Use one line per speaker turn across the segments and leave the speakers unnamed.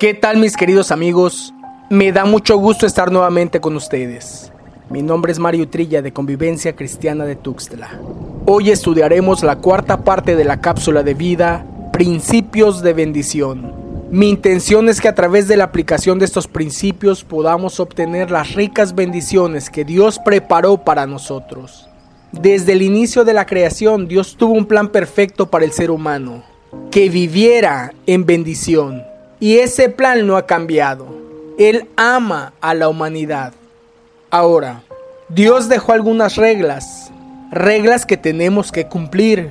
¿Qué tal mis queridos amigos? Me da mucho gusto estar nuevamente con ustedes. Mi nombre es Mario Trilla de Convivencia Cristiana de Tuxtla. Hoy estudiaremos la cuarta parte de la cápsula de vida, Principios de Bendición. Mi intención es que a través de la aplicación de estos principios podamos obtener las ricas bendiciones que Dios preparó para nosotros. Desde el inicio de la creación, Dios tuvo un plan perfecto para el ser humano, que viviera en bendición y ese plan no ha cambiado. Él ama a la humanidad. Ahora, Dios dejó algunas reglas, reglas que tenemos que cumplir.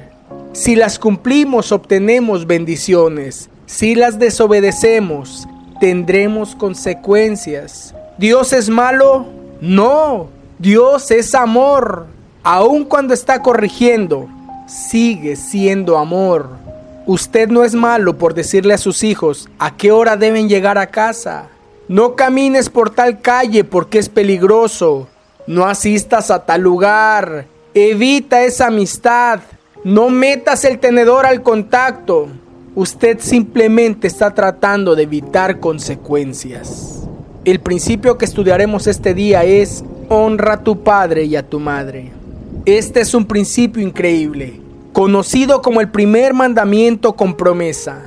Si las cumplimos obtenemos bendiciones. Si las desobedecemos, tendremos consecuencias. ¿Dios es malo? No, Dios es amor. Aun cuando está corrigiendo, sigue siendo amor. Usted no es malo por decirle a sus hijos a qué hora deben llegar a casa. No camines por tal calle porque es peligroso. No asistas a tal lugar. Evita esa amistad. No metas el tenedor al contacto. Usted simplemente está tratando de evitar consecuencias. El principio que estudiaremos este día es honra a tu padre y a tu madre. Este es un principio increíble conocido como el primer mandamiento con promesa.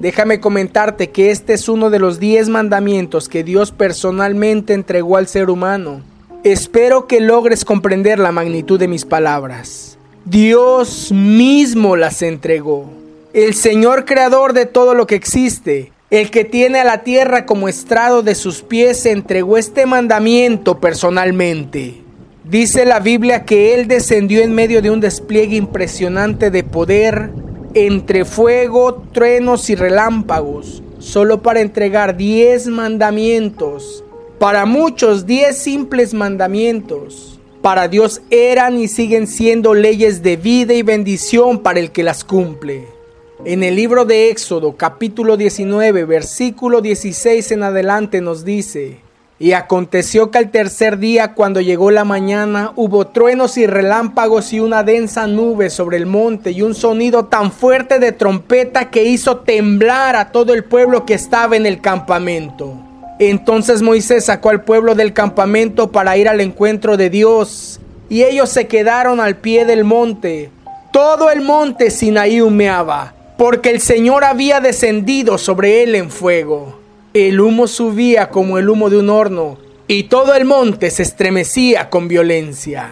Déjame comentarte que este es uno de los diez mandamientos que Dios personalmente entregó al ser humano. Espero que logres comprender la magnitud de mis palabras. Dios mismo las entregó. El Señor creador de todo lo que existe, el que tiene a la tierra como estrado de sus pies, entregó este mandamiento personalmente. Dice la Biblia que Él descendió en medio de un despliegue impresionante de poder entre fuego, truenos y relámpagos, solo para entregar diez mandamientos. Para muchos, diez simples mandamientos. Para Dios eran y siguen siendo leyes de vida y bendición para el que las cumple. En el libro de Éxodo capítulo 19 versículo 16 en adelante nos dice, y aconteció que al tercer día, cuando llegó la mañana, hubo truenos y relámpagos y una densa nube sobre el monte y un sonido tan fuerte de trompeta que hizo temblar a todo el pueblo que estaba en el campamento. Entonces Moisés sacó al pueblo del campamento para ir al encuentro de Dios, y ellos se quedaron al pie del monte. Todo el monte Sinaí humeaba, porque el Señor había descendido sobre él en fuego. El humo subía como el humo de un horno y todo el monte se estremecía con violencia.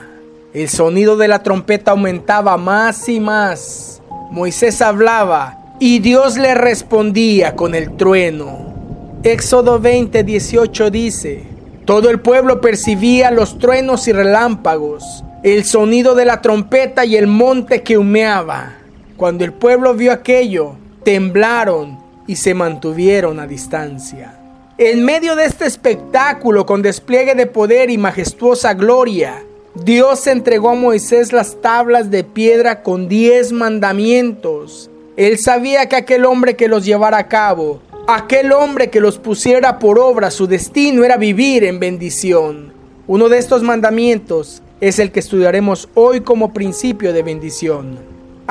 El sonido de la trompeta aumentaba más y más. Moisés hablaba y Dios le respondía con el trueno. Éxodo 20, 18 dice, todo el pueblo percibía los truenos y relámpagos, el sonido de la trompeta y el monte que humeaba. Cuando el pueblo vio aquello, temblaron y se mantuvieron a distancia. En medio de este espectáculo con despliegue de poder y majestuosa gloria, Dios entregó a Moisés las tablas de piedra con diez mandamientos. Él sabía que aquel hombre que los llevara a cabo, aquel hombre que los pusiera por obra, su destino era vivir en bendición. Uno de estos mandamientos es el que estudiaremos hoy como principio de bendición.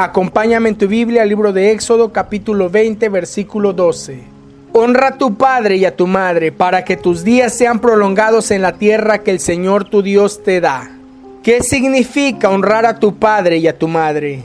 Acompáñame en tu Biblia al libro de Éxodo capítulo 20 versículo 12. Honra a tu padre y a tu madre para que tus días sean prolongados en la tierra que el Señor tu Dios te da. ¿Qué significa honrar a tu padre y a tu madre?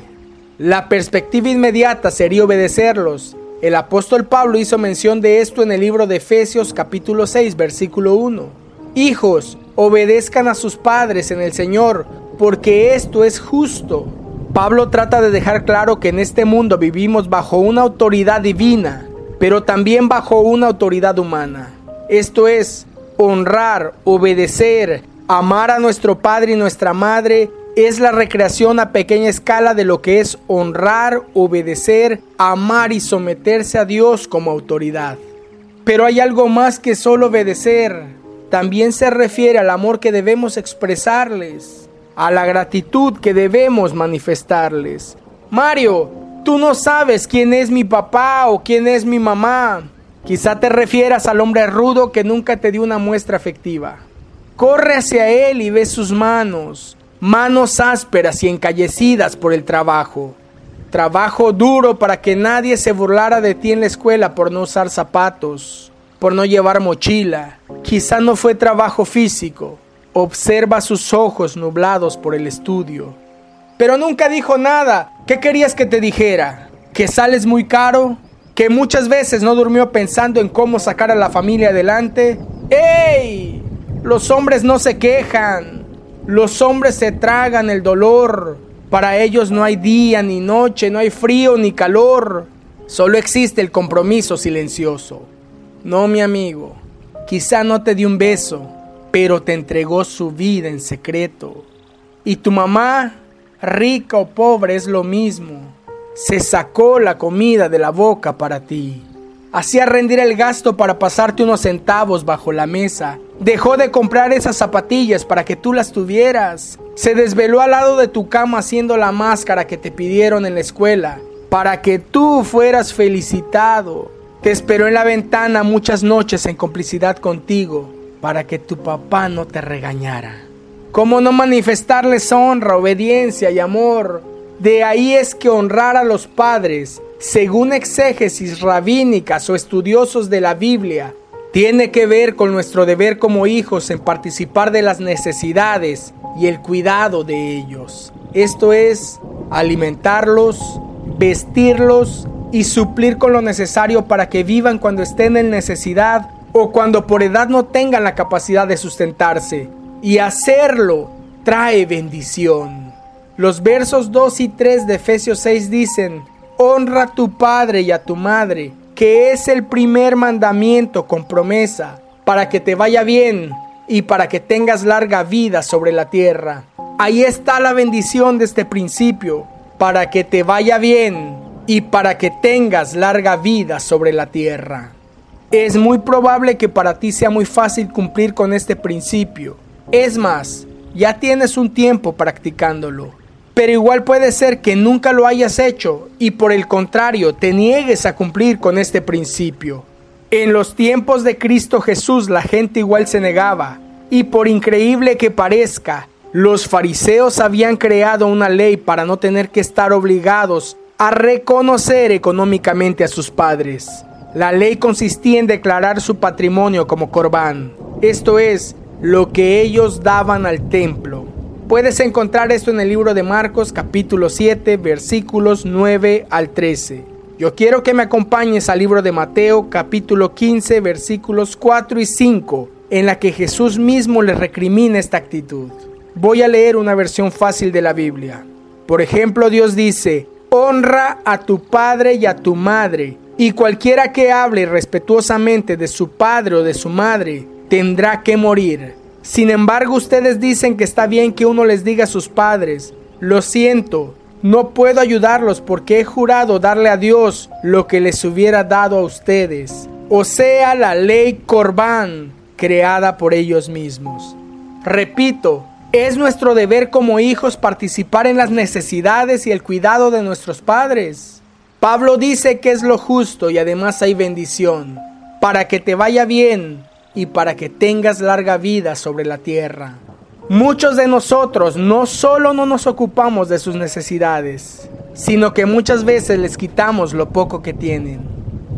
La perspectiva inmediata sería obedecerlos. El apóstol Pablo hizo mención de esto en el libro de Efesios capítulo 6 versículo 1. Hijos, obedezcan a sus padres en el Señor, porque esto es justo. Pablo trata de dejar claro que en este mundo vivimos bajo una autoridad divina, pero también bajo una autoridad humana. Esto es, honrar, obedecer, amar a nuestro Padre y nuestra Madre es la recreación a pequeña escala de lo que es honrar, obedecer, amar y someterse a Dios como autoridad. Pero hay algo más que solo obedecer. También se refiere al amor que debemos expresarles a la gratitud que debemos manifestarles. Mario, tú no sabes quién es mi papá o quién es mi mamá. Quizá te refieras al hombre rudo que nunca te dio una muestra afectiva. Corre hacia él y ve sus manos, manos ásperas y encallecidas por el trabajo. Trabajo duro para que nadie se burlara de ti en la escuela por no usar zapatos. por no llevar mochila. Quizá no fue trabajo físico. Observa sus ojos nublados por el estudio. Pero nunca dijo nada. ¿Qué querías que te dijera? ¿Que sales muy caro? ¿Que muchas veces no durmió pensando en cómo sacar a la familia adelante? ¡Ey! Los hombres no se quejan. Los hombres se tragan el dolor. Para ellos no hay día ni noche, no hay frío ni calor. Solo existe el compromiso silencioso. No, mi amigo, quizá no te dio un beso, pero te entregó su vida en secreto. Y tu mamá, rica o pobre, es lo mismo. Se sacó la comida de la boca para ti. Hacía rendir el gasto para pasarte unos centavos bajo la mesa. Dejó de comprar esas zapatillas para que tú las tuvieras. Se desveló al lado de tu cama haciendo la máscara que te pidieron en la escuela para que tú fueras felicitado. Te esperó en la ventana muchas noches en complicidad contigo para que tu papá no te regañara. ¿Cómo no manifestarles honra, obediencia y amor? De ahí es que honrar a los padres, según exégesis rabínicas o estudiosos de la Biblia, tiene que ver con nuestro deber como hijos en participar de las necesidades y el cuidado de ellos. Esto es, alimentarlos, vestirlos y suplir con lo necesario para que vivan cuando estén en necesidad o cuando por edad no tengan la capacidad de sustentarse. Y hacerlo trae bendición. Los versos 2 y 3 de Efesios 6 dicen, Honra a tu padre y a tu madre, que es el primer mandamiento con promesa, para que te vaya bien y para que tengas larga vida sobre la tierra. Ahí está la bendición de este principio para que te vaya bien y para que tengas larga vida sobre la tierra. Es muy probable que para ti sea muy fácil cumplir con este principio. Es más, ya tienes un tiempo practicándolo. Pero igual puede ser que nunca lo hayas hecho y por el contrario te niegues a cumplir con este principio. En los tiempos de Cristo Jesús la gente igual se negaba y por increíble que parezca, los fariseos habían creado una ley para no tener que estar obligados a reconocer económicamente a sus padres. La ley consistía en declarar su patrimonio como corbán, esto es, lo que ellos daban al templo. Puedes encontrar esto en el libro de Marcos capítulo 7 versículos 9 al 13. Yo quiero que me acompañes al libro de Mateo capítulo 15 versículos 4 y 5, en la que Jesús mismo le recrimina esta actitud. Voy a leer una versión fácil de la Biblia. Por ejemplo, Dios dice, honra a tu padre y a tu madre, y cualquiera que hable respetuosamente de su padre o de su madre, tendrá que morir. Sin embargo, ustedes dicen que está bien que uno les diga a sus padres, lo siento, no puedo ayudarlos porque he jurado darle a Dios lo que les hubiera dado a ustedes, o sea, la ley Corbán, creada por ellos mismos. Repito, es nuestro deber como hijos participar en las necesidades y el cuidado de nuestros padres. Pablo dice que es lo justo y además hay bendición, para que te vaya bien y para que tengas larga vida sobre la tierra. Muchos de nosotros no solo no nos ocupamos de sus necesidades, sino que muchas veces les quitamos lo poco que tienen.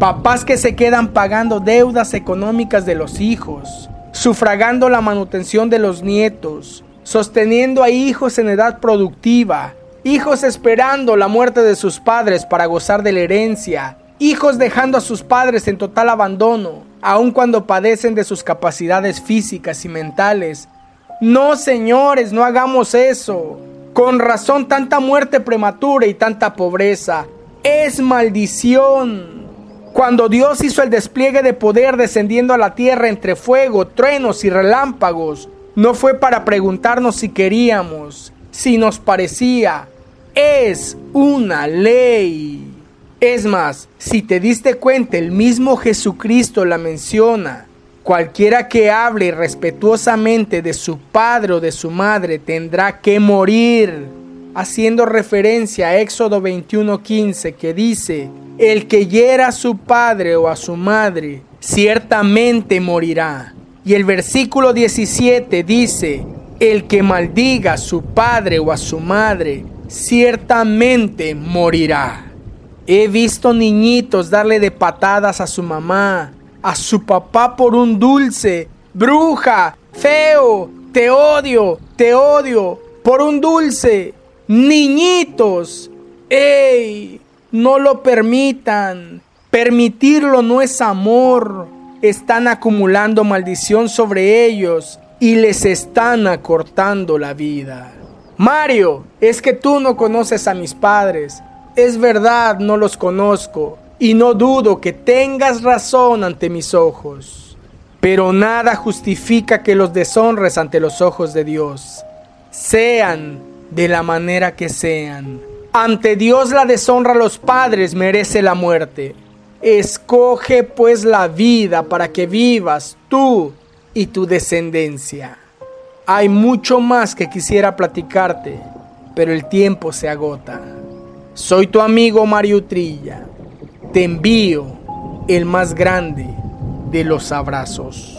Papás que se quedan pagando deudas económicas de los hijos, sufragando la manutención de los nietos, sosteniendo a hijos en edad productiva, hijos esperando la muerte de sus padres para gozar de la herencia, hijos dejando a sus padres en total abandono, aun cuando padecen de sus capacidades físicas y mentales. No, señores, no hagamos eso. Con razón tanta muerte prematura y tanta pobreza. Es maldición. Cuando Dios hizo el despliegue de poder descendiendo a la tierra entre fuego, truenos y relámpagos, no fue para preguntarnos si queríamos, si nos parecía. Es una ley. Es más, si te diste cuenta, el mismo Jesucristo la menciona. Cualquiera que hable respetuosamente de su padre o de su madre tendrá que morir, haciendo referencia a Éxodo 21:15 que dice, el que hiera a su padre o a su madre, ciertamente morirá. Y el versículo 17 dice, el que maldiga a su padre o a su madre, ciertamente morirá. He visto niñitos darle de patadas a su mamá, a su papá por un dulce. Bruja, feo, te odio, te odio, por un dulce. Niñitos, ¡ey! No lo permitan. Permitirlo no es amor. Están acumulando maldición sobre ellos y les están acortando la vida. Mario, es que tú no conoces a mis padres. Es verdad, no los conozco y no dudo que tengas razón ante mis ojos. Pero nada justifica que los deshonres ante los ojos de Dios. Sean de la manera que sean. Ante Dios la deshonra a los padres merece la muerte. Escoge pues la vida para que vivas tú y tu descendencia. Hay mucho más que quisiera platicarte, pero el tiempo se agota. Soy tu amigo Mario Trilla. Te envío el más grande de los abrazos.